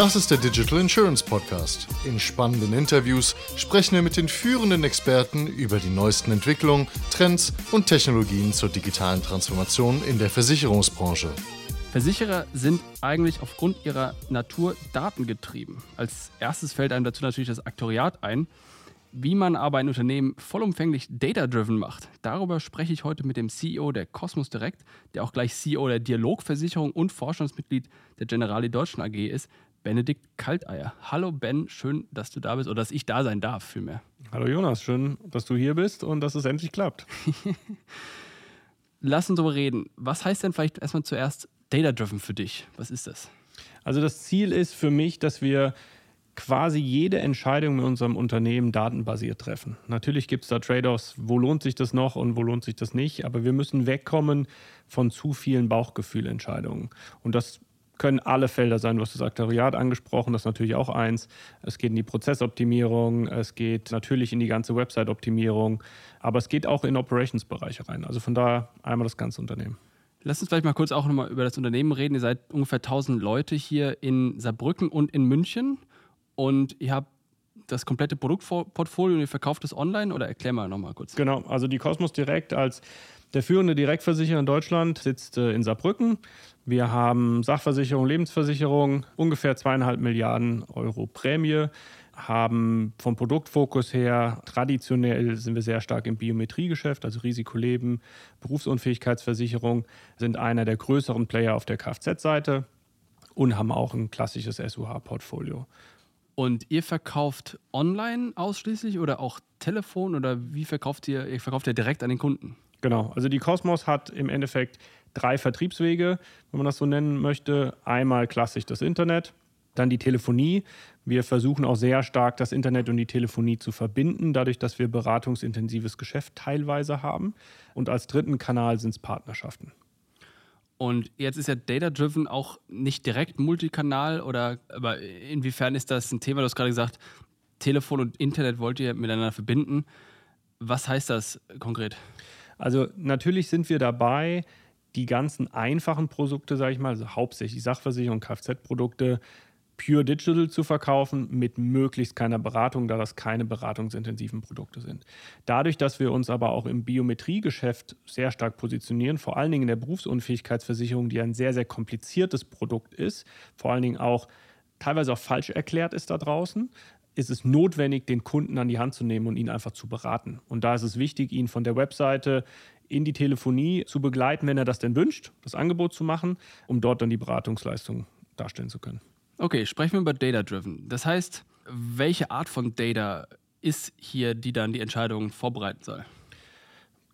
Das ist der Digital Insurance Podcast. In spannenden Interviews sprechen wir mit den führenden Experten über die neuesten Entwicklungen, Trends und Technologien zur digitalen Transformation in der Versicherungsbranche. Versicherer sind eigentlich aufgrund ihrer Natur datengetrieben. Als erstes fällt einem dazu natürlich das Aktoriat ein. Wie man aber ein Unternehmen vollumfänglich data-driven macht, darüber spreche ich heute mit dem CEO der Cosmos Direct, der auch gleich CEO der Dialogversicherung und Vorstandsmitglied der Generali Deutschland AG ist, Benedikt Kalteier. Hallo Ben, schön, dass du da bist oder dass ich da sein darf, vielmehr. Hallo Jonas, schön, dass du hier bist und dass es endlich klappt. Lass uns darüber reden. Was heißt denn vielleicht erstmal zuerst Data-Driven für dich? Was ist das? Also das Ziel ist für mich, dass wir quasi jede Entscheidung in unserem Unternehmen datenbasiert treffen. Natürlich gibt es da Trade-offs, wo lohnt sich das noch und wo lohnt sich das nicht, aber wir müssen wegkommen von zu vielen Bauchgefühlentscheidungen. Und das können alle Felder sein. Du hast das Aktuariat angesprochen, das ist natürlich auch eins. Es geht in die Prozessoptimierung, es geht natürlich in die ganze Website-Optimierung, aber es geht auch in Operations-Bereiche rein. Also von daher einmal das ganze Unternehmen. Lass uns vielleicht mal kurz auch nochmal über das Unternehmen reden. Ihr seid ungefähr 1000 Leute hier in Saarbrücken und in München und ihr habt das komplette Produktportfolio und ihr verkauft es online oder erklär mal nochmal kurz. Genau, also die Cosmos Direkt als der führende Direktversicherer in Deutschland sitzt äh, in Saarbrücken. Wir haben Sachversicherung, Lebensversicherung, ungefähr zweieinhalb Milliarden Euro Prämie, haben vom Produktfokus her traditionell sind wir sehr stark im Biometriegeschäft, also Risikoleben, Berufsunfähigkeitsversicherung, sind einer der größeren Player auf der Kfz-Seite und haben auch ein klassisches SUH-Portfolio. Und ihr verkauft online ausschließlich oder auch Telefon oder wie verkauft ihr? Ihr verkauft ja direkt an den Kunden. Genau, also die Cosmos hat im Endeffekt drei Vertriebswege, wenn man das so nennen möchte. Einmal klassisch das Internet, dann die Telefonie. Wir versuchen auch sehr stark das Internet und die Telefonie zu verbinden, dadurch, dass wir beratungsintensives Geschäft teilweise haben. Und als dritten Kanal sind es Partnerschaften. Und jetzt ist ja Data-Driven auch nicht direkt Multikanal oder aber inwiefern ist das ein Thema? Du hast gerade gesagt, Telefon und Internet wollt ihr miteinander verbinden. Was heißt das konkret? Also natürlich sind wir dabei, die ganzen einfachen Produkte, sage ich mal, also hauptsächlich Sachversicherung, Kfz-Produkte, pure digital zu verkaufen mit möglichst keiner Beratung, da das keine beratungsintensiven Produkte sind. Dadurch, dass wir uns aber auch im Biometriegeschäft sehr stark positionieren, vor allen Dingen in der Berufsunfähigkeitsversicherung, die ein sehr, sehr kompliziertes Produkt ist, vor allen Dingen auch teilweise auch falsch erklärt ist da draußen, ist es notwendig, den Kunden an die Hand zu nehmen und ihn einfach zu beraten. Und da ist es wichtig, ihn von der Webseite in die Telefonie zu begleiten, wenn er das denn wünscht, das Angebot zu machen, um dort dann die Beratungsleistung darstellen zu können. Okay, sprechen wir über Data-Driven. Das heißt, welche Art von Data ist hier, die dann die Entscheidung vorbereiten soll?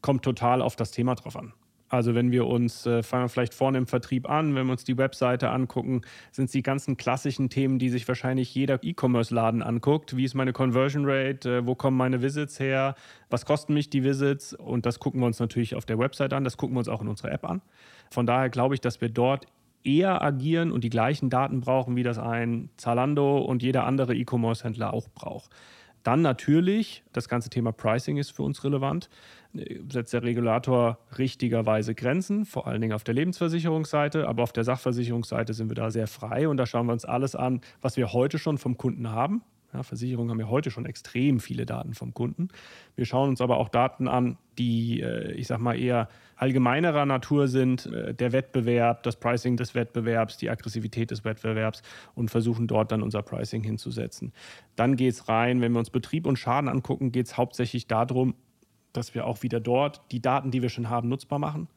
Kommt total auf das Thema drauf an. Also wenn wir uns, äh, fangen wir vielleicht vorne im Vertrieb an, wenn wir uns die Webseite angucken, sind es die ganzen klassischen Themen, die sich wahrscheinlich jeder E-Commerce-Laden anguckt. Wie ist meine Conversion Rate? Äh, wo kommen meine Visits her? Was kosten mich die Visits? Und das gucken wir uns natürlich auf der Webseite an, das gucken wir uns auch in unserer App an. Von daher glaube ich, dass wir dort eher agieren und die gleichen Daten brauchen, wie das ein Zalando und jeder andere E-Commerce-Händler auch braucht. Dann natürlich, das ganze Thema Pricing ist für uns relevant. Setzt der Regulator richtigerweise Grenzen, vor allen Dingen auf der Lebensversicherungsseite, aber auf der Sachversicherungsseite sind wir da sehr frei und da schauen wir uns alles an, was wir heute schon vom Kunden haben. Ja, Versicherungen haben ja heute schon extrem viele Daten vom Kunden. Wir schauen uns aber auch Daten an, die, äh, ich sag mal, eher allgemeinerer Natur sind. Äh, der Wettbewerb, das Pricing des Wettbewerbs, die Aggressivität des Wettbewerbs und versuchen dort dann unser Pricing hinzusetzen. Dann geht es rein, wenn wir uns Betrieb und Schaden angucken, geht es hauptsächlich darum, dass wir auch wieder dort die Daten, die wir schon haben, nutzbar machen.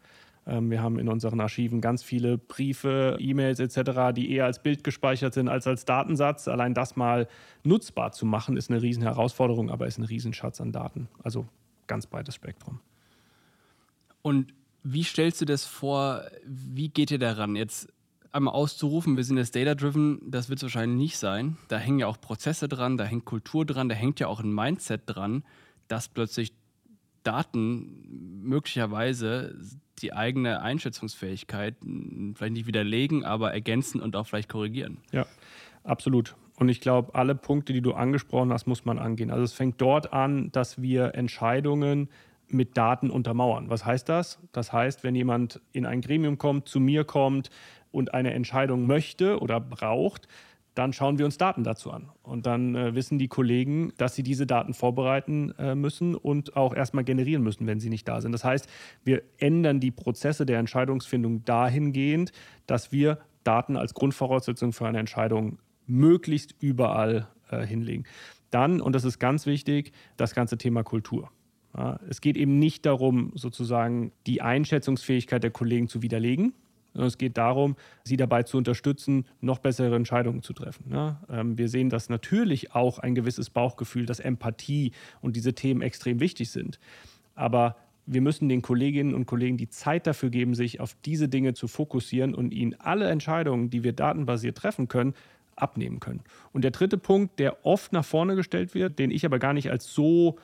Ähm, wir haben in unseren Archiven ganz viele Briefe, E-Mails etc., die eher als Bild gespeichert sind als als Datensatz. Allein das mal nutzbar zu machen, ist eine riesen Herausforderung, aber ist ein Riesenschatz an Daten. Also ganz breites Spektrum. Und wie stellst du das vor? Wie geht ihr daran? Jetzt einmal auszurufen, wir sind jetzt data-driven, das wird es wahrscheinlich nicht sein. Da hängen ja auch Prozesse dran, da hängt Kultur dran, da hängt ja auch ein Mindset dran, dass plötzlich Daten möglicherweise die eigene Einschätzungsfähigkeit vielleicht nicht widerlegen, aber ergänzen und auch vielleicht korrigieren. Ja, absolut. Und ich glaube, alle Punkte, die du angesprochen hast, muss man angehen. Also es fängt dort an, dass wir Entscheidungen mit Daten untermauern. Was heißt das? Das heißt, wenn jemand in ein Gremium kommt, zu mir kommt und eine Entscheidung möchte oder braucht, dann schauen wir uns Daten dazu an. Und dann äh, wissen die Kollegen, dass sie diese Daten vorbereiten äh, müssen und auch erstmal generieren müssen, wenn sie nicht da sind. Das heißt, wir ändern die Prozesse der Entscheidungsfindung dahingehend, dass wir Daten als Grundvoraussetzung für eine Entscheidung möglichst überall äh, hinlegen. Dann, und das ist ganz wichtig, das ganze Thema Kultur. Ja, es geht eben nicht darum, sozusagen die Einschätzungsfähigkeit der Kollegen zu widerlegen, sondern es geht darum, sie dabei zu unterstützen, noch bessere Entscheidungen zu treffen. Ja, ähm, wir sehen, dass natürlich auch ein gewisses Bauchgefühl, dass Empathie und diese Themen extrem wichtig sind. Aber wir müssen den Kolleginnen und Kollegen die Zeit dafür geben, sich auf diese Dinge zu fokussieren und ihnen alle Entscheidungen, die wir datenbasiert treffen können, abnehmen können. Und der dritte Punkt, der oft nach vorne gestellt wird, den ich aber gar nicht als so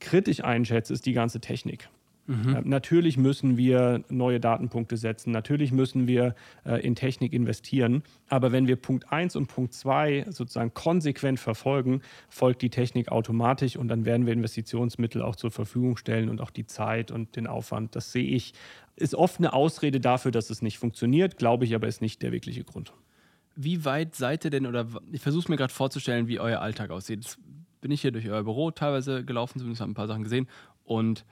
kritisch einschätze, ist die ganze Technik. Mhm. Äh, natürlich müssen wir neue Datenpunkte setzen, natürlich müssen wir äh, in Technik investieren, aber wenn wir Punkt 1 und Punkt 2 sozusagen konsequent verfolgen, folgt die Technik automatisch und dann werden wir Investitionsmittel auch zur Verfügung stellen und auch die Zeit und den Aufwand. Das sehe ich, ist oft eine Ausrede dafür, dass es nicht funktioniert, glaube ich aber ist nicht der wirkliche Grund. Wie weit seid ihr denn, oder ich versuche es mir gerade vorzustellen, wie euer Alltag aussieht. Jetzt bin ich hier durch euer Büro teilweise gelaufen, zumindest habe ein paar Sachen gesehen und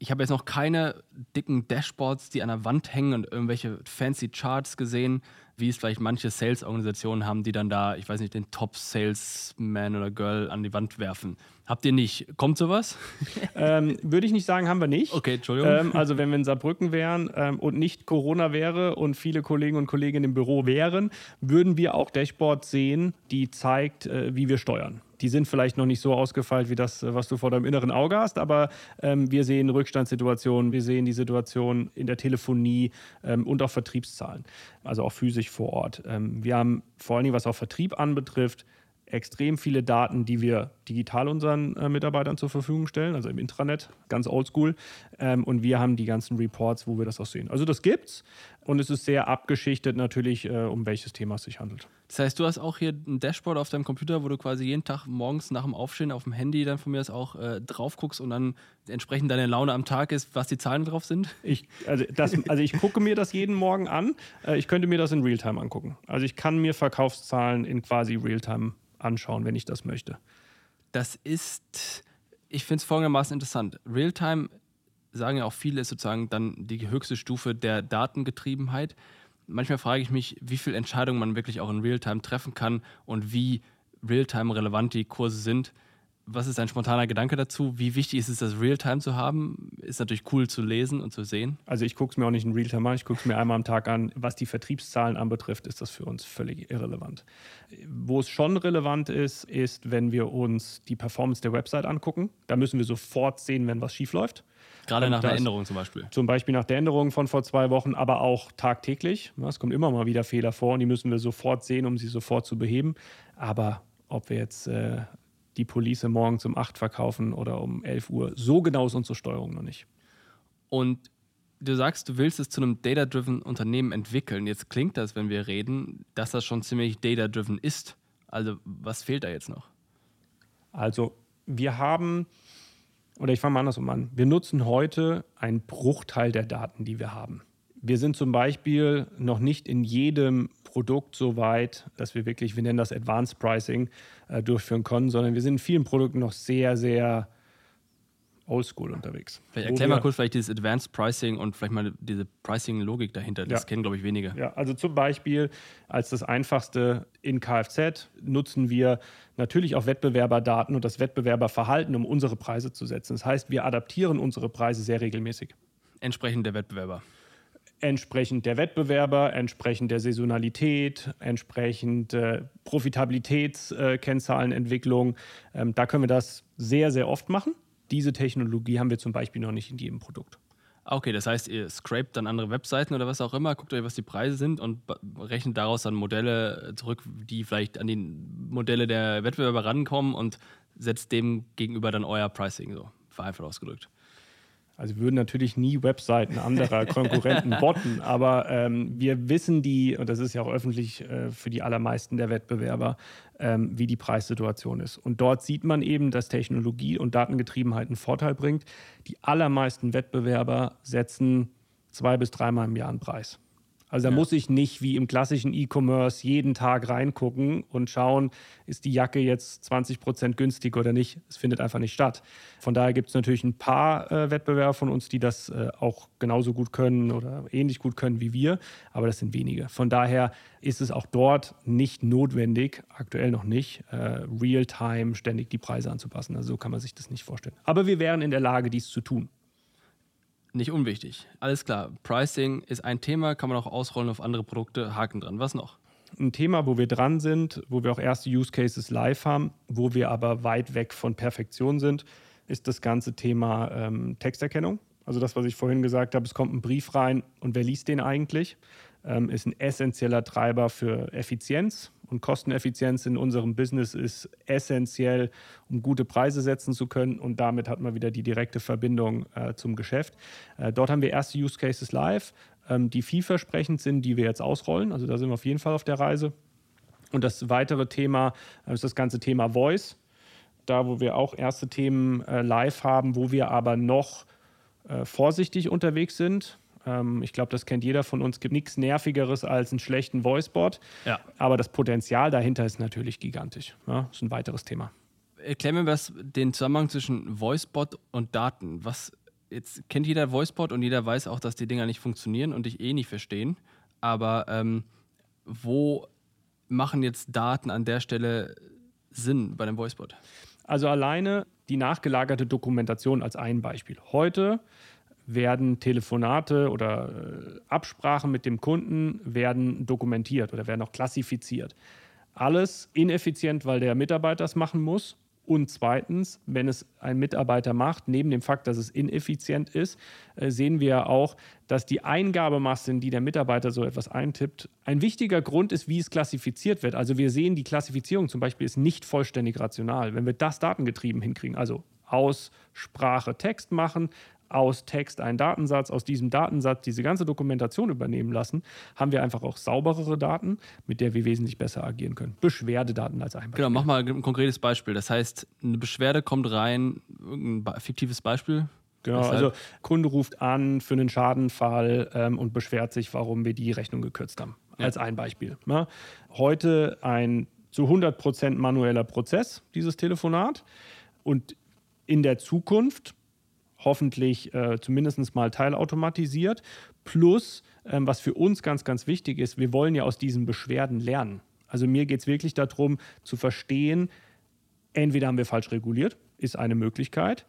ich habe jetzt noch keine dicken Dashboards, die an der Wand hängen und irgendwelche fancy Charts gesehen, wie es vielleicht manche Sales-Organisationen haben, die dann da, ich weiß nicht, den Top-Salesman oder Girl an die Wand werfen. Habt ihr nicht? Kommt sowas? Ähm, Würde ich nicht sagen, haben wir nicht. Okay, Entschuldigung. Ähm, also wenn wir in Saarbrücken wären ähm, und nicht Corona wäre und viele Kollegen und Kolleginnen im Büro wären, würden wir auch Dashboards sehen, die zeigt, äh, wie wir steuern. Die sind vielleicht noch nicht so ausgefeilt wie das, äh, was du vor deinem inneren Auge hast, aber ähm, wir sehen Rückstandssituationen, wir sehen die Situation in der Telefonie ähm, und auch Vertriebszahlen, also auch physisch vor Ort. Ähm, wir haben vor allen Dingen, was auch Vertrieb anbetrifft, extrem viele Daten, die wir digital unseren äh, Mitarbeitern zur Verfügung stellen, also im Intranet, ganz oldschool. Ähm, und wir haben die ganzen Reports, wo wir das auch sehen. Also das gibt's und es ist sehr abgeschichtet natürlich, äh, um welches Thema es sich handelt. Das heißt, du hast auch hier ein Dashboard auf deinem Computer, wo du quasi jeden Tag morgens nach dem Aufstehen auf dem Handy dann von mir aus auch äh, drauf guckst und dann entsprechend deine Laune am Tag ist, was die Zahlen drauf sind? Ich, also, das, also ich gucke mir das jeden Morgen an. Äh, ich könnte mir das in Realtime angucken. Also ich kann mir Verkaufszahlen in quasi Realtime anschauen, wenn ich das möchte. Das ist, ich finde es folgendermaßen interessant. Realtime sagen ja auch viele, ist sozusagen dann die höchste Stufe der Datengetriebenheit. Manchmal frage ich mich, wie viele Entscheidungen man wirklich auch in Realtime treffen kann und wie Realtime relevant die Kurse sind was ist dein spontaner Gedanke dazu? Wie wichtig ist es, das Realtime zu haben? Ist natürlich cool zu lesen und zu sehen. Also ich gucke es mir auch nicht in Realtime an, ich gucke es mir einmal am Tag an. Was die Vertriebszahlen anbetrifft, ist das für uns völlig irrelevant. Wo es schon relevant ist, ist, wenn wir uns die Performance der Website angucken. Da müssen wir sofort sehen, wenn was schief läuft. Gerade nach der Änderung zum Beispiel. Zum Beispiel nach der Änderung von vor zwei Wochen, aber auch tagtäglich. Es kommen immer mal wieder Fehler vor und die müssen wir sofort sehen, um sie sofort zu beheben. Aber ob wir jetzt äh, die Police morgens um 8 verkaufen oder um 11 Uhr. So genau ist unsere Steuerung noch nicht. Und du sagst, du willst es zu einem data-driven Unternehmen entwickeln. Jetzt klingt das, wenn wir reden, dass das schon ziemlich data-driven ist. Also was fehlt da jetzt noch? Also wir haben, oder ich fange mal andersrum an, wir nutzen heute einen Bruchteil der Daten, die wir haben. Wir sind zum Beispiel noch nicht in jedem Produkt so weit, dass wir wirklich, wir nennen das Advanced Pricing, äh, durchführen können, sondern wir sind in vielen Produkten noch sehr, sehr oldschool unterwegs. Vielleicht erklär mal kurz vielleicht dieses Advanced Pricing und vielleicht mal diese Pricing-Logik dahinter. Das ja. kennen, glaube ich, wenige. Ja, also zum Beispiel als das einfachste in Kfz nutzen wir natürlich auch Wettbewerberdaten und das Wettbewerberverhalten, um unsere Preise zu setzen. Das heißt, wir adaptieren unsere Preise sehr regelmäßig. Entsprechend der Wettbewerber entsprechend der Wettbewerber, entsprechend der Saisonalität, entsprechend äh, Profitabilitätskennzahlenentwicklung. Äh, ähm, da können wir das sehr, sehr oft machen. Diese Technologie haben wir zum Beispiel noch nicht in jedem Produkt. Ah, okay, das heißt, ihr scrapt dann andere Webseiten oder was auch immer, guckt euch, was die Preise sind und rechnet daraus dann Modelle zurück, die vielleicht an die Modelle der Wettbewerber rankommen und setzt dem gegenüber dann euer Pricing, so vereinfacht ausgedrückt. Also wir würden natürlich nie Webseiten anderer Konkurrenten botten, aber ähm, wir wissen die, und das ist ja auch öffentlich äh, für die allermeisten der Wettbewerber, ähm, wie die Preissituation ist. Und dort sieht man eben, dass Technologie und Datengetriebenheit einen Vorteil bringt. Die allermeisten Wettbewerber setzen zwei bis dreimal im Jahr einen Preis. Also da ja. muss ich nicht wie im klassischen E-Commerce jeden Tag reingucken und schauen, ist die Jacke jetzt 20 Prozent günstig oder nicht. Es findet einfach nicht statt. Von daher gibt es natürlich ein paar äh, Wettbewerber von uns, die das äh, auch genauso gut können oder ähnlich gut können wie wir, aber das sind wenige. Von daher ist es auch dort nicht notwendig, aktuell noch nicht, äh, real-time ständig die Preise anzupassen. Also so kann man sich das nicht vorstellen. Aber wir wären in der Lage, dies zu tun nicht unwichtig. Alles klar. Pricing ist ein Thema, kann man auch ausrollen auf andere Produkte. Haken dran. Was noch? Ein Thema, wo wir dran sind, wo wir auch erste Use Cases live haben, wo wir aber weit weg von Perfektion sind, ist das ganze Thema ähm, Texterkennung. Also das, was ich vorhin gesagt habe, es kommt ein Brief rein und wer liest den eigentlich? Ähm, ist ein essentieller Treiber für Effizienz und Kosteneffizienz in unserem Business ist essentiell, um gute Preise setzen zu können. Und damit hat man wieder die direkte Verbindung äh, zum Geschäft. Äh, dort haben wir erste Use Cases live, ähm, die vielversprechend sind, die wir jetzt ausrollen. Also da sind wir auf jeden Fall auf der Reise. Und das weitere Thema äh, ist das ganze Thema Voice. Da, wo wir auch erste Themen äh, live haben, wo wir aber noch äh, vorsichtig unterwegs sind ähm, ich glaube, das kennt jeder von uns. Es gibt nichts Nervigeres als einen schlechten Voicebot. Ja. Aber das Potenzial dahinter ist natürlich gigantisch. Ja, das ist ein weiteres Thema. Erklär mir was, den Zusammenhang zwischen Voicebot und Daten. Was, jetzt kennt jeder Voicebot und jeder weiß auch, dass die Dinger nicht funktionieren und dich eh nicht verstehen. Aber ähm, wo machen jetzt Daten an der Stelle Sinn bei dem Voicebot? Also alleine die nachgelagerte Dokumentation als ein Beispiel. Heute werden Telefonate oder äh, Absprachen mit dem Kunden werden dokumentiert oder werden auch klassifiziert. Alles ineffizient, weil der Mitarbeiter es machen muss. Und zweitens, wenn es ein Mitarbeiter macht, neben dem Fakt, dass es ineffizient ist, äh, sehen wir auch, dass die Eingabemasse, in die der Mitarbeiter so etwas eintippt, ein wichtiger Grund ist, wie es klassifiziert wird. Also wir sehen, die Klassifizierung zum Beispiel ist nicht vollständig rational. Wenn wir das datengetrieben hinkriegen, also aus Sprache Text machen, aus Text einen Datensatz, aus diesem Datensatz diese ganze Dokumentation übernehmen lassen, haben wir einfach auch sauberere Daten, mit der wir wesentlich besser agieren können. Beschwerdedaten als ein Beispiel. Genau, mach mal ein konkretes Beispiel. Das heißt, eine Beschwerde kommt rein, ein fiktives Beispiel. Genau, Deshalb. also Kunde ruft an für einen Schadenfall ähm, und beschwert sich, warum wir die Rechnung gekürzt haben. Ja. Als ein Beispiel. Ja. Heute ein zu 100% manueller Prozess, dieses Telefonat. Und in der Zukunft hoffentlich äh, zumindest mal teilautomatisiert. Plus, ähm, was für uns ganz, ganz wichtig ist, wir wollen ja aus diesen Beschwerden lernen. Also mir geht es wirklich darum zu verstehen, entweder haben wir falsch reguliert, ist eine Möglichkeit,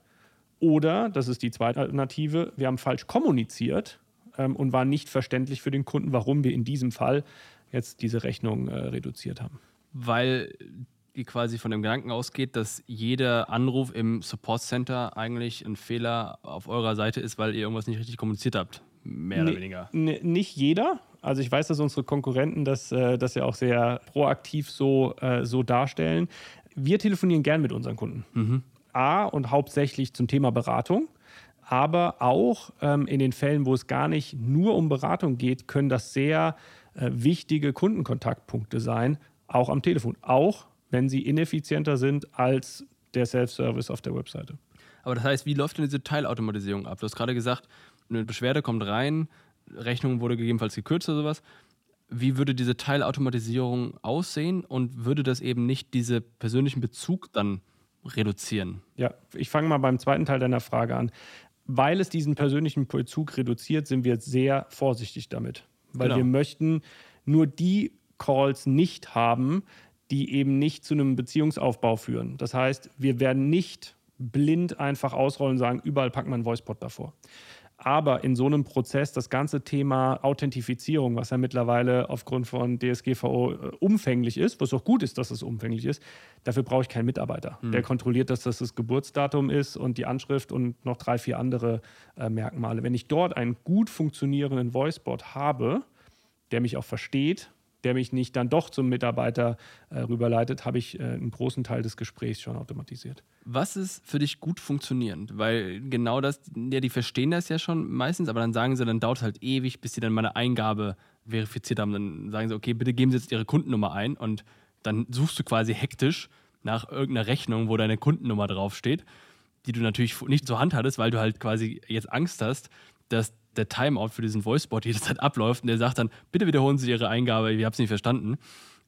oder, das ist die zweite Alternative, wir haben falsch kommuniziert ähm, und war nicht verständlich für den Kunden, warum wir in diesem Fall jetzt diese Rechnung äh, reduziert haben. Weil die quasi von dem Gedanken ausgeht, dass jeder Anruf im Support Center eigentlich ein Fehler auf eurer Seite ist, weil ihr irgendwas nicht richtig kommuniziert habt. Mehr nee, oder weniger. Nee, nicht jeder. Also ich weiß, dass unsere Konkurrenten das, äh, das ja auch sehr proaktiv so, äh, so darstellen. Wir telefonieren gern mit unseren Kunden. Mhm. A und hauptsächlich zum Thema Beratung. Aber auch ähm, in den Fällen, wo es gar nicht nur um Beratung geht, können das sehr äh, wichtige Kundenkontaktpunkte sein, auch am Telefon. Auch wenn sie ineffizienter sind als der Self-Service auf der Webseite. Aber das heißt, wie läuft denn diese Teilautomatisierung ab? Du hast gerade gesagt, eine Beschwerde kommt rein, Rechnung wurde gegebenenfalls gekürzt oder sowas. Wie würde diese Teilautomatisierung aussehen und würde das eben nicht diesen persönlichen Bezug dann reduzieren? Ja, ich fange mal beim zweiten Teil deiner Frage an. Weil es diesen persönlichen Bezug reduziert, sind wir sehr vorsichtig damit. Weil genau. wir möchten nur die Calls nicht haben, die eben nicht zu einem Beziehungsaufbau führen. Das heißt, wir werden nicht blind einfach ausrollen und sagen, überall packt man einen Voicepod davor. Aber in so einem Prozess das ganze Thema Authentifizierung, was ja mittlerweile aufgrund von DSGVO äh, umfänglich ist, was auch gut ist, dass es umfänglich ist, dafür brauche ich keinen Mitarbeiter. Mhm. Der kontrolliert, dass das das Geburtsdatum ist und die Anschrift und noch drei, vier andere äh, Merkmale. Wenn ich dort einen gut funktionierenden Voicebot habe, der mich auch versteht, der mich nicht dann doch zum Mitarbeiter äh, rüberleitet, habe ich äh, einen großen Teil des Gesprächs schon automatisiert. Was ist für dich gut funktionierend? Weil genau das, ja, die verstehen das ja schon meistens, aber dann sagen sie, dann dauert es halt ewig, bis sie dann meine Eingabe verifiziert haben. Dann sagen sie, okay, bitte geben Sie jetzt Ihre Kundennummer ein und dann suchst du quasi hektisch nach irgendeiner Rechnung, wo deine Kundennummer draufsteht, die du natürlich nicht zur Hand hattest, weil du halt quasi jetzt Angst hast, dass der Timeout für diesen Voicebot jederzeit abläuft und der sagt dann, bitte wiederholen Sie Ihre Eingabe, ich habe es nicht verstanden.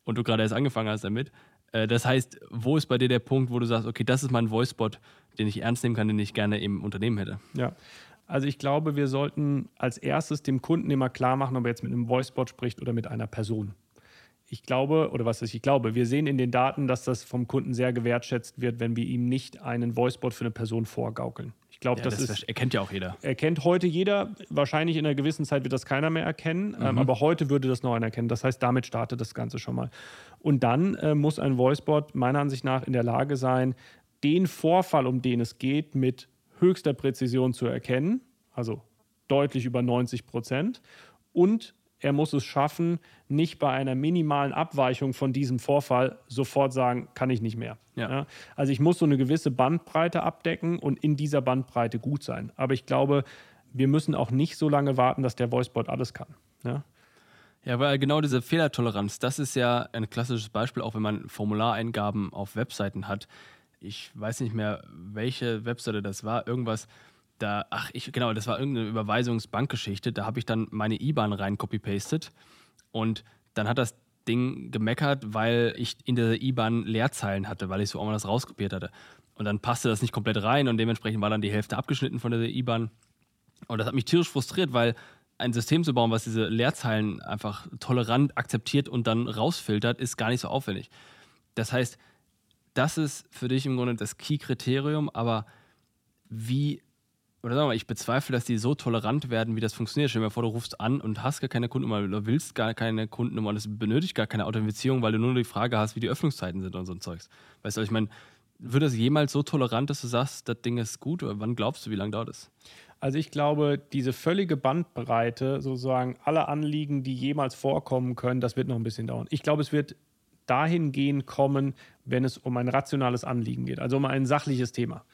Und du gerade erst angefangen hast damit. Äh, das heißt, wo ist bei dir der Punkt, wo du sagst, okay, das ist mein Voicebot, den ich ernst nehmen kann, den ich gerne im Unternehmen hätte? Ja. Also ich glaube, wir sollten als erstes dem Kunden immer klar machen, ob er jetzt mit einem Voicebot spricht oder mit einer Person. Ich glaube, oder was ist ich glaube, wir sehen in den Daten, dass das vom Kunden sehr gewertschätzt wird, wenn wir ihm nicht einen Voicebot für eine Person vorgaukeln. Glaube, ja, das, das, ist. Erkennt ja auch jeder. Erkennt heute jeder. Wahrscheinlich in einer gewissen Zeit wird das keiner mehr erkennen. Ähm, mhm. aber heute würde das noch einer erkennen. Das heißt, damit startet das Ganze schon mal. Und dann äh, muss ein Voicebot meiner Ansicht nach in der Lage sein, den Vorfall, um den es geht, mit höchster Präzision zu erkennen. Also deutlich über 90 Prozent. Und er muss es schaffen, nicht bei einer minimalen Abweichung von diesem Vorfall sofort sagen, kann ich nicht mehr. Ja. Ja? Also ich muss so eine gewisse Bandbreite abdecken und in dieser Bandbreite gut sein. Aber ich glaube, wir müssen auch nicht so lange warten, dass der Voicebot alles kann. Ja? Ja, weil genau diese Fehlertoleranz, das ist ja ein klassisches Beispiel, auch wenn man Formulareingaben auf Webseiten hat. Ich weiß nicht mehr, welche Webseite das war, irgendwas da, ach, ich, genau, das war irgendeine Überweisungsbankgeschichte. Da habe ich dann meine IBAN rein copy-pasted und dann hat das Ding gemeckert, weil ich in der IBAN Leerzeilen hatte, weil ich so auch mal das rauskopiert hatte. Und dann passte das nicht komplett rein und dementsprechend war dann die Hälfte abgeschnitten von der IBAN. Und das hat mich tierisch frustriert, weil ein System zu bauen, was diese Leerzeilen einfach tolerant akzeptiert und dann rausfiltert, ist gar nicht so aufwendig. Das heißt, das ist für dich im Grunde das Key-Kriterium, aber wie oder sagen wir mal, ich bezweifle, dass die so tolerant werden, wie das funktioniert. Stell dir mal vor, du rufst an und hast gar keine Kundennummer oder willst gar keine Kundennummer und es benötigt gar keine Authentifizierung, weil du nur die Frage hast, wie die Öffnungszeiten sind und so ein Zeugs. Weißt du, ich meine, wird das jemals so tolerant, dass du sagst, das Ding ist gut? Oder wann glaubst du, wie lange dauert es? Also ich glaube, diese völlige Bandbreite, sozusagen alle Anliegen, die jemals vorkommen können, das wird noch ein bisschen dauern. Ich glaube, es wird dahingehend kommen, wenn es um ein rationales Anliegen geht, also um ein sachliches Thema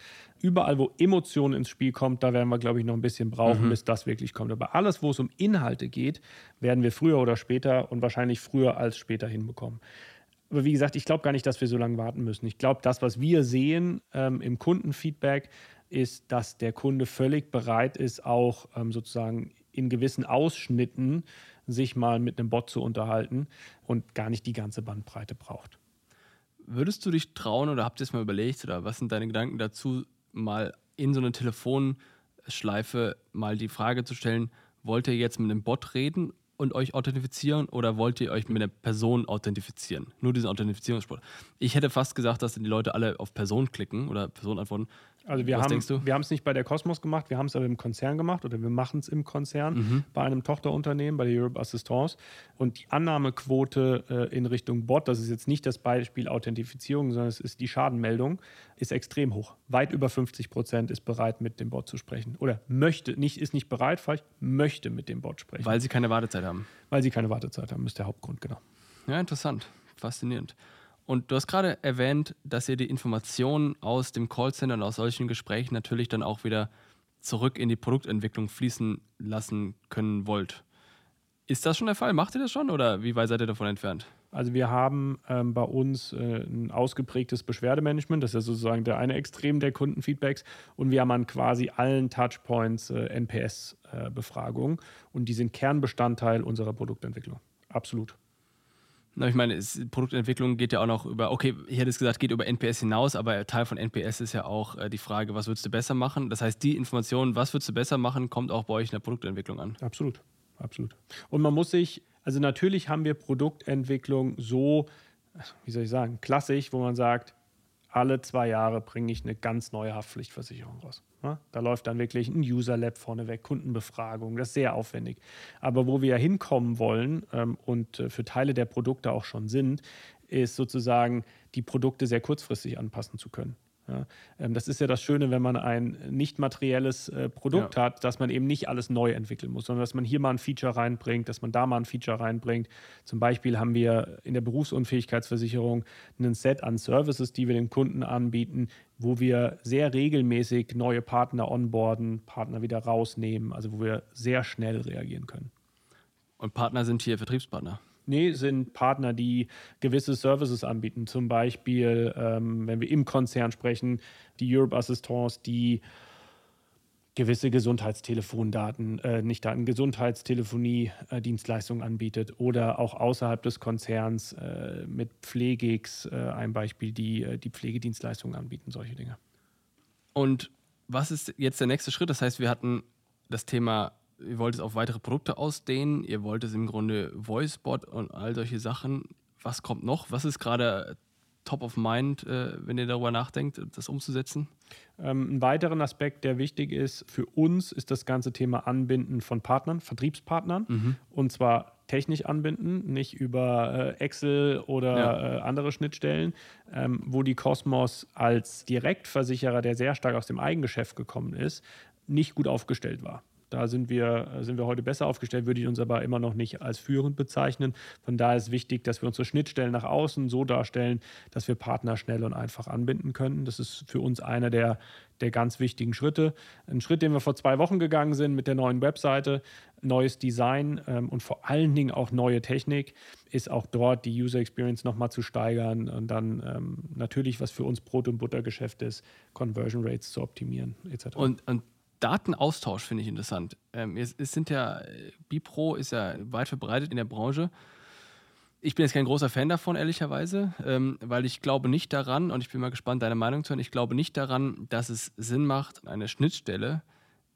überall, wo Emotionen ins Spiel kommt, da werden wir, glaube ich, noch ein bisschen brauchen, mhm. bis das wirklich kommt. Aber alles, wo es um Inhalte geht, werden wir früher oder später und wahrscheinlich früher als später hinbekommen. Aber wie gesagt, ich glaube gar nicht, dass wir so lange warten müssen. Ich glaube, das, was wir sehen ähm, im Kundenfeedback, ist, dass der Kunde völlig bereit ist, auch ähm, sozusagen in gewissen Ausschnitten sich mal mit einem Bot zu unterhalten und gar nicht die ganze Bandbreite braucht. Würdest du dich trauen oder habt ihr es mal überlegt oder was sind deine Gedanken dazu, mal in so eine Telefonschleife mal die Frage zu stellen, wollt ihr jetzt mit einem Bot reden und euch authentifizieren oder wollt ihr euch mit einer Person authentifizieren? Nur diesen Authentifizierungssport. Ich hätte fast gesagt, dass die Leute alle auf Person klicken oder Person antworten. Also wir Was haben? Wir es nicht bei der Cosmos gemacht, wir haben es aber im Konzern gemacht oder wir machen es im Konzern mhm. bei einem Tochterunternehmen, bei der Europe Assistance. Und die Annahmequote äh, in Richtung Bot, das ist jetzt nicht das Beispiel Authentifizierung, sondern es ist die Schadenmeldung, ist extrem hoch. Weit über 50 Prozent ist bereit, mit dem Bot zu sprechen. Oder möchte, nicht, ist nicht bereit, vielleicht möchte mit dem Bot sprechen. Weil sie keine Wartezeit haben. Weil sie keine Wartezeit haben, ist der Hauptgrund, genau. Ja, interessant. Faszinierend. Und du hast gerade erwähnt, dass ihr die Informationen aus dem Callcenter und aus solchen Gesprächen natürlich dann auch wieder zurück in die Produktentwicklung fließen lassen können wollt. Ist das schon der Fall? Macht ihr das schon oder wie weit seid ihr davon entfernt? Also wir haben ähm, bei uns äh, ein ausgeprägtes Beschwerdemanagement, das ist ja sozusagen der eine Extrem der Kundenfeedbacks und wir haben an quasi allen Touchpoints äh, NPS-Befragungen äh, und die sind Kernbestandteil unserer Produktentwicklung. Absolut. Ich meine, es, Produktentwicklung geht ja auch noch über, okay, ich hätte es gesagt, geht über NPS hinaus, aber Teil von NPS ist ja auch äh, die Frage, was würdest du besser machen? Das heißt, die Information, was würdest du besser machen, kommt auch bei euch in der Produktentwicklung an. Absolut, absolut. Und man muss sich, also natürlich haben wir Produktentwicklung so, wie soll ich sagen, klassisch, wo man sagt, alle zwei Jahre bringe ich eine ganz neue Haftpflichtversicherung raus. Da läuft dann wirklich ein User Lab vorneweg, Kundenbefragung, das ist sehr aufwendig. Aber wo wir ja hinkommen wollen ähm, und äh, für Teile der Produkte auch schon sind, ist sozusagen die Produkte sehr kurzfristig anpassen zu können. Ja, ähm, das ist ja das Schöne, wenn man ein nicht materielles äh, Produkt ja. hat, dass man eben nicht alles neu entwickeln muss, sondern dass man hier mal ein Feature reinbringt, dass man da mal ein Feature reinbringt. Zum Beispiel haben wir in der Berufsunfähigkeitsversicherung ein Set an Services, die wir den Kunden anbieten, wo wir sehr regelmäßig neue Partner onboarden, Partner wieder rausnehmen, also wo wir sehr schnell reagieren können. Und Partner sind hier Vertriebspartner? Nee, sind Partner, die gewisse Services anbieten. Zum Beispiel, ähm, wenn wir im Konzern sprechen, die Europe Assistance, die gewisse Gesundheitstelefondaten, äh, nicht Daten, Gesundheitstelefonie-Dienstleistungen äh, anbietet oder auch außerhalb des Konzerns äh, mit Pflegix, äh, ein Beispiel, die äh, die Pflegedienstleistungen anbieten, solche Dinge. Und was ist jetzt der nächste Schritt? Das heißt, wir hatten das Thema, ihr wollt es auf weitere Produkte ausdehnen, ihr wollt es im Grunde VoiceBot und all solche Sachen. Was kommt noch? Was ist gerade top of mind, äh, wenn ihr darüber nachdenkt, das umzusetzen? Ähm, ein weiterer Aspekt, der wichtig ist für uns, ist das ganze Thema Anbinden von Partnern, Vertriebspartnern. Mhm. Und zwar technisch anbinden, nicht über äh, Excel oder ja. äh, andere Schnittstellen, ähm, wo die Cosmos als Direktversicherer, der sehr stark aus dem Eigengeschäft gekommen ist, nicht gut aufgestellt war. Da sind wir, sind wir heute besser aufgestellt, würde ich uns aber immer noch nicht als führend bezeichnen. Von daher ist wichtig, dass wir unsere Schnittstellen nach außen so darstellen, dass wir Partner schnell und einfach anbinden können. Das ist für uns einer der, der ganz wichtigen Schritte. Ein Schritt, den wir vor zwei Wochen gegangen sind mit der neuen Webseite, neues Design ähm, und vor allen Dingen auch neue Technik, ist auch dort die User Experience nochmal zu steigern und dann ähm, natürlich, was für uns Brot- und Buttergeschäft ist, Conversion Rates zu optimieren etc. Und, und Datenaustausch finde ich interessant. Ähm, es, es, sind ja, Bipro ist ja weit verbreitet in der Branche. Ich bin jetzt kein großer Fan davon, ehrlicherweise, ähm, weil ich glaube nicht daran, und ich bin mal gespannt, deine Meinung zu hören, ich glaube nicht daran, dass es Sinn macht, eine Schnittstelle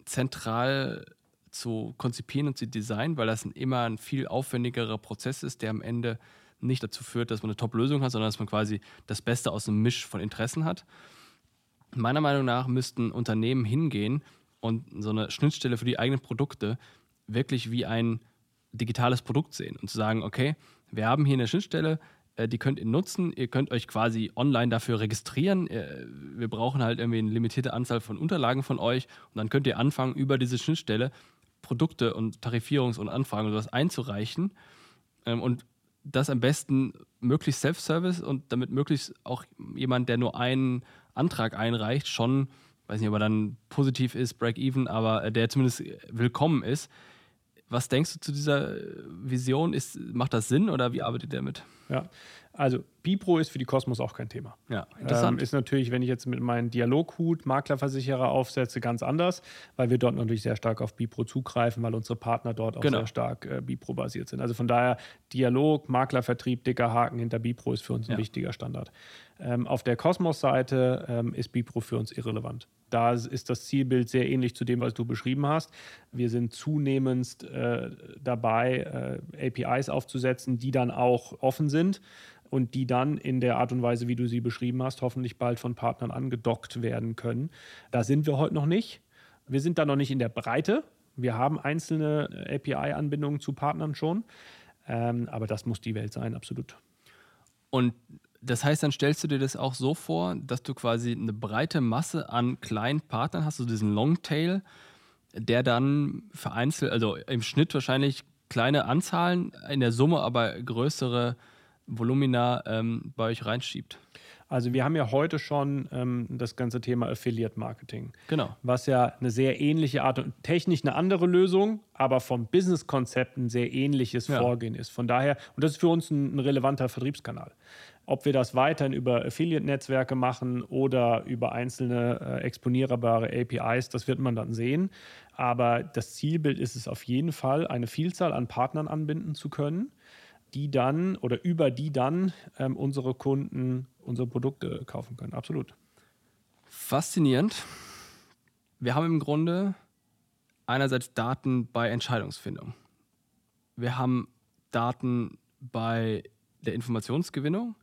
zentral zu konzipieren und zu designen, weil das ein immer ein viel aufwendigerer Prozess ist, der am Ende nicht dazu führt, dass man eine Top-Lösung hat, sondern dass man quasi das Beste aus einem Misch von Interessen hat. Meiner Meinung nach müssten Unternehmen hingehen und so eine Schnittstelle für die eigenen Produkte wirklich wie ein digitales Produkt sehen und zu sagen, okay, wir haben hier eine Schnittstelle, äh, die könnt ihr nutzen, ihr könnt euch quasi online dafür registrieren. Äh, wir brauchen halt irgendwie eine limitierte Anzahl von Unterlagen von euch und dann könnt ihr anfangen, über diese Schnittstelle Produkte und Tarifierungs- und Anfragen und sowas einzureichen ähm, und das am besten möglichst Self-Service und damit möglichst auch jemand, der nur einen Antrag einreicht, schon weiß nicht, ob er dann positiv ist, Break-Even, aber der zumindest willkommen ist. Was denkst du zu dieser Vision? Ist, macht das Sinn oder wie arbeitet ihr damit? Ja, also Bipro ist für die Kosmos auch kein Thema. Ja, interessant. Ähm, ist natürlich, wenn ich jetzt mit meinem Dialoghut Maklerversicherer aufsetze, ganz anders, weil wir dort natürlich sehr stark auf Bipro zugreifen, weil unsere Partner dort auch genau. sehr stark äh, Bipro-basiert sind. Also von daher Dialog, Maklervertrieb, dicker Haken hinter Bipro ist für uns ein ja. wichtiger Standard. Ähm, auf der Cosmos-Seite ähm, ist Bipro für uns irrelevant. Da ist das Zielbild sehr ähnlich zu dem, was du beschrieben hast. Wir sind zunehmend äh, dabei, äh, APIs aufzusetzen, die dann auch offen sind und die dann in der Art und Weise, wie du sie beschrieben hast, hoffentlich bald von Partnern angedockt werden können. Da sind wir heute noch nicht. Wir sind da noch nicht in der Breite. Wir haben einzelne API-Anbindungen zu Partnern schon, ähm, aber das muss die Welt sein, absolut. Und das heißt, dann stellst du dir das auch so vor, dass du quasi eine breite Masse an kleinen Partnern hast, so diesen Longtail, der dann vereinzelt, also im Schnitt wahrscheinlich kleine Anzahlen, in der Summe aber größere Volumina ähm, bei euch reinschiebt. Also wir haben ja heute schon ähm, das ganze Thema Affiliate Marketing. Genau. Was ja eine sehr ähnliche Art und technisch eine andere Lösung, aber vom Businesskonzept ein sehr ähnliches ja. Vorgehen ist. Von daher, und das ist für uns ein, ein relevanter Vertriebskanal. Ob wir das weiterhin über Affiliate-Netzwerke machen oder über einzelne äh, exponierbare APIs, das wird man dann sehen. Aber das Zielbild ist es auf jeden Fall, eine Vielzahl an Partnern anbinden zu können die dann oder über die dann ähm, unsere Kunden unsere Produkte kaufen können. Absolut. Faszinierend. Wir haben im Grunde einerseits Daten bei Entscheidungsfindung. Wir haben Daten bei der Informationsgewinnung.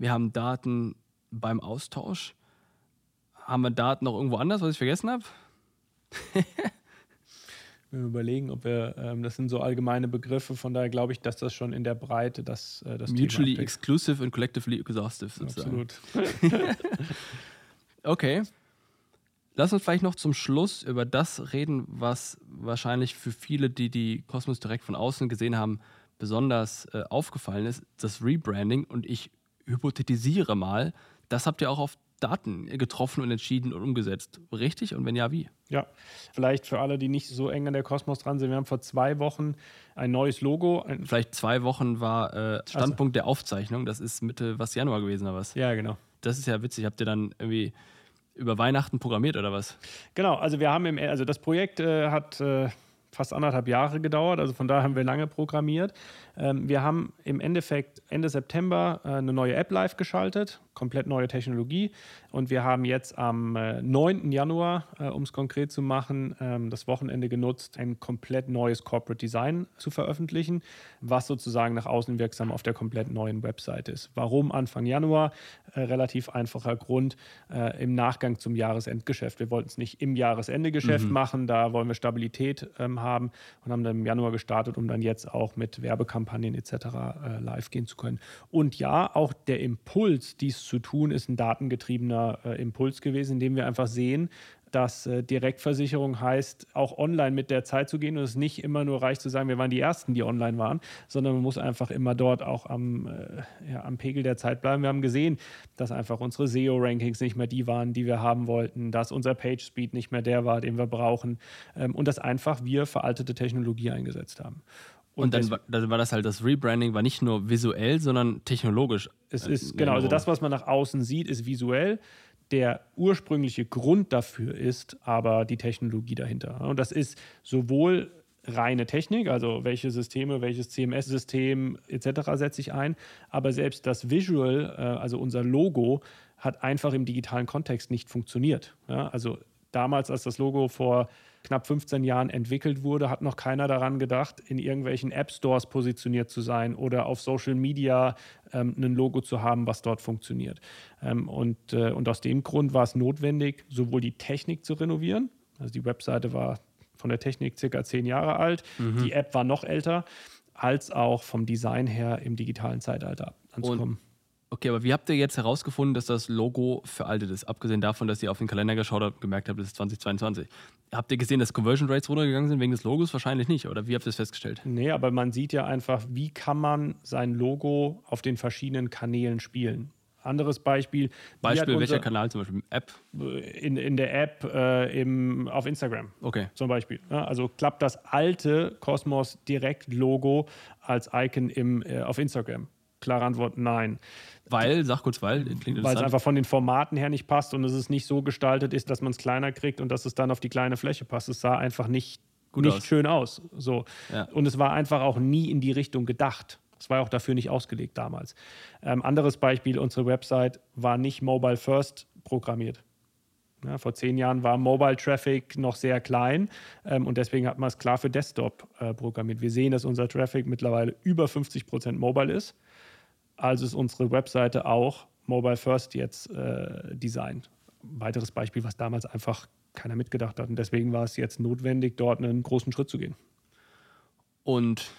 Wir haben Daten beim Austausch. Haben wir Daten noch irgendwo anders, was ich vergessen habe? wir überlegen, ob wir, ähm, das sind so allgemeine Begriffe, von daher glaube ich, dass das schon in der Breite das, äh, das Mutually exclusive and collectively exhaustive sozusagen. Absolut. okay. Lass uns vielleicht noch zum Schluss über das reden, was wahrscheinlich für viele, die die Cosmos direkt von außen gesehen haben, besonders äh, aufgefallen ist, das Rebranding. Und ich hypothetisiere mal, das habt ihr auch auf Daten getroffen und entschieden und umgesetzt. Richtig? Und wenn ja, wie? Ja, vielleicht für alle, die nicht so eng an der Kosmos dran sind. Wir haben vor zwei Wochen ein neues Logo. Ein vielleicht zwei Wochen war äh, Standpunkt also. der Aufzeichnung. Das ist Mitte, was Januar gewesen oder was? Ja, genau. Das ist ja witzig. Habt ihr dann irgendwie über Weihnachten programmiert oder was? Genau, also wir haben im, also das Projekt äh, hat äh, fast anderthalb Jahre gedauert, also von daher haben wir lange programmiert. Ähm, wir haben im Endeffekt Ende September äh, eine neue App live geschaltet, komplett neue Technologie. Und wir haben jetzt am 9. Äh, Januar, äh, um es konkret zu machen, ähm, das Wochenende genutzt, ein komplett neues Corporate Design zu veröffentlichen, was sozusagen nach außen wirksam auf der komplett neuen Website ist. Warum Anfang Januar? relativ einfacher Grund im Nachgang zum Jahresendgeschäft. Wir wollten es nicht im Jahresendegeschäft mhm. machen, da wollen wir Stabilität haben und haben dann im Januar gestartet, um dann jetzt auch mit Werbekampagnen Kampagnen etc. Äh, live gehen zu können. Und ja, auch der Impuls, dies zu tun, ist ein datengetriebener äh, Impuls gewesen, indem wir einfach sehen, dass äh, Direktversicherung heißt, auch online mit der Zeit zu gehen und es nicht immer nur reicht zu sagen, wir waren die Ersten, die online waren, sondern man muss einfach immer dort auch am, äh, ja, am Pegel der Zeit bleiben. Wir haben gesehen, dass einfach unsere SEO-Rankings nicht mehr die waren, die wir haben wollten, dass unser Page-Speed nicht mehr der war, den wir brauchen ähm, und dass einfach wir veraltete Technologie eingesetzt haben. Und, dann, war, dann war das halt das Rebranding, war nicht nur visuell, sondern technologisch. Es ist, genau, also das, was man nach außen sieht, ist visuell. Der ursprüngliche Grund dafür ist aber die Technologie dahinter. Und das ist sowohl reine Technik, also welche Systeme, welches CMS-System etc. setze ich ein, aber selbst das Visual, äh, also unser Logo, hat einfach im digitalen Kontext nicht funktioniert. also damals, als das Logo vor knapp 15 Jahren entwickelt wurde, hat noch keiner daran gedacht, in irgendwelchen App Stores positioniert zu sein oder auf Social Media ähm, ein Logo zu haben, was dort funktioniert. Ähm, und, äh, und aus dem Grund war es notwendig, sowohl die Technik zu renovieren, also die Webseite war von der Technik circa zehn Jahre alt, mhm. die App war noch älter, als auch vom Design her im digitalen Zeitalter anzukommen. Und Okay, aber wie habt ihr jetzt herausgefunden, dass das Logo veraltet ist? Abgesehen davon, dass ihr auf den Kalender geschaut habt und gemerkt habt, es ist 2022. Habt ihr gesehen, dass Conversion Rates runtergegangen sind wegen des Logos? Wahrscheinlich nicht. Oder wie habt ihr das festgestellt? Nee, aber man sieht ja einfach, wie kann man sein Logo auf den verschiedenen Kanälen spielen. Anderes Beispiel. Beispiel, welcher Kanal zum Beispiel? App? In, in der App äh, im, auf Instagram. Okay. Zum Beispiel. Ja, also klappt das alte Cosmos Direkt Logo als Icon im, äh, auf Instagram. Klare Antwort, nein. Weil, sag kurz, weil, Weil es einfach von den Formaten her nicht passt und es ist nicht so gestaltet ist, dass man es kleiner kriegt und dass es dann auf die kleine Fläche passt. Es sah einfach nicht, Gut nicht aus. schön aus. So. Ja. Und es war einfach auch nie in die Richtung gedacht. Es war auch dafür nicht ausgelegt damals. Ähm, anderes Beispiel, unsere Website war nicht Mobile First programmiert. Ja, vor zehn Jahren war Mobile Traffic noch sehr klein ähm, und deswegen hat man es klar für Desktop äh, programmiert. Wir sehen, dass unser Traffic mittlerweile über 50 Prozent mobile ist also ist unsere Webseite auch Mobile First jetzt äh, designt. Weiteres Beispiel, was damals einfach keiner mitgedacht hat. Und deswegen war es jetzt notwendig, dort einen großen Schritt zu gehen. Und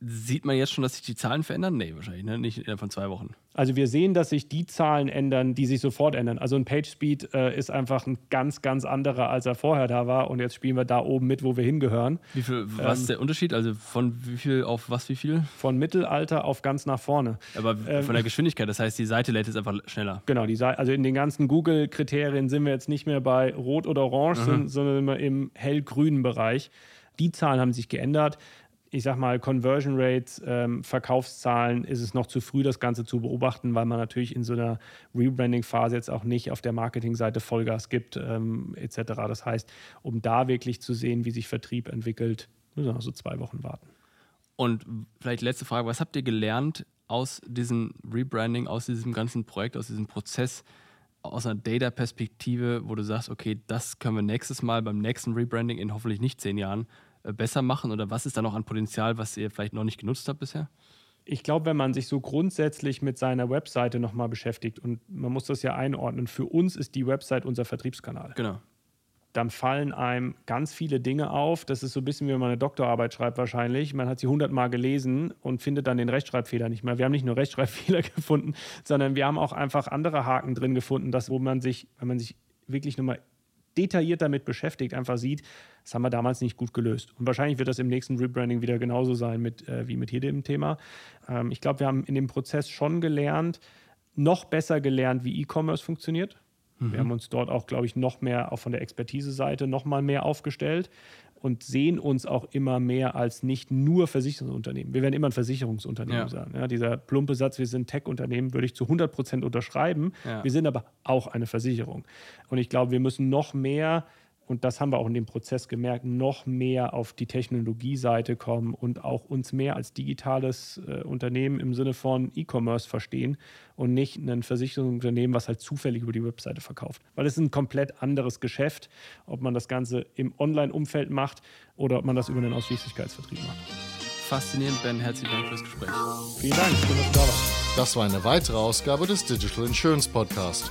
Sieht man jetzt schon, dass sich die Zahlen verändern? Nee, wahrscheinlich, ne? nicht innerhalb von zwei Wochen. Also wir sehen, dass sich die Zahlen ändern, die sich sofort ändern. Also ein PageSpeed äh, ist einfach ein ganz, ganz anderer, als er vorher da war. Und jetzt spielen wir da oben mit, wo wir hingehören. Wie viel, was ähm, ist der Unterschied? Also von wie viel auf was wie viel? Von Mittelalter auf ganz nach vorne. Aber ähm, von der Geschwindigkeit, das heißt, die Seite lädt jetzt einfach schneller. Genau, die Seite, also in den ganzen Google-Kriterien sind wir jetzt nicht mehr bei Rot oder Orange, mhm. sondern immer im hellgrünen Bereich. Die Zahlen haben sich geändert ich sag mal, Conversion Rates, ähm, Verkaufszahlen, ist es noch zu früh, das Ganze zu beobachten, weil man natürlich in so einer Rebranding-Phase jetzt auch nicht auf der Marketingseite Vollgas gibt, ähm, etc. Das heißt, um da wirklich zu sehen, wie sich Vertrieb entwickelt, müssen wir noch so zwei Wochen warten. Und vielleicht letzte Frage: Was habt ihr gelernt aus diesem Rebranding, aus diesem ganzen Projekt, aus diesem Prozess? aus einer Data-Perspektive, wo du sagst, okay, das können wir nächstes Mal beim nächsten Rebranding in hoffentlich nicht zehn Jahren besser machen? Oder was ist da noch an Potenzial, was ihr vielleicht noch nicht genutzt habt bisher? Ich glaube, wenn man sich so grundsätzlich mit seiner Webseite nochmal beschäftigt und man muss das ja einordnen, für uns ist die Website unser Vertriebskanal. Genau. Dann fallen einem ganz viele Dinge auf. Das ist so ein bisschen, wie man eine Doktorarbeit schreibt wahrscheinlich. Man hat sie hundertmal gelesen und findet dann den Rechtschreibfehler nicht mehr. Wir haben nicht nur Rechtschreibfehler gefunden, sondern wir haben auch einfach andere Haken drin gefunden, dass, wo man sich, wenn man sich wirklich nochmal detailliert damit beschäftigt, einfach sieht, das haben wir damals nicht gut gelöst. Und wahrscheinlich wird das im nächsten Rebranding wieder genauso sein mit, äh, wie mit hier dem Thema. Ähm, ich glaube, wir haben in dem Prozess schon gelernt, noch besser gelernt, wie E-Commerce funktioniert. Mhm. Wir haben uns dort auch, glaube ich, noch mehr auch von der Expertise-Seite noch mal mehr aufgestellt. und sehen uns auch immer mehr als nicht nur Versicherungsunternehmen. Wir werden immer ein Versicherungsunternehmen ja. sein. Ja, dieser plumpe Satz, wir sind Tech-Unternehmen, würde ich zu 100 Prozent unterschreiben. Ja. Wir sind aber auch eine Versicherung. Und ich glaube, wir müssen noch mehr und das haben wir auch in dem Prozess gemerkt, noch mehr auf die Technologieseite kommen und auch uns mehr als digitales äh, Unternehmen im Sinne von E-Commerce verstehen und nicht ein Versicherungsunternehmen, was halt zufällig über die Webseite verkauft. Weil es ist ein komplett anderes Geschäft, ob man das Ganze im Online-Umfeld macht oder ob man das über einen Ausschließlichkeitsvertrieb macht. Faszinierend, Ben. Herzlichen Dank fürs Gespräch. Vielen Dank, schön, dass du da warst. Das war eine weitere Ausgabe des Digital Insurance Podcast.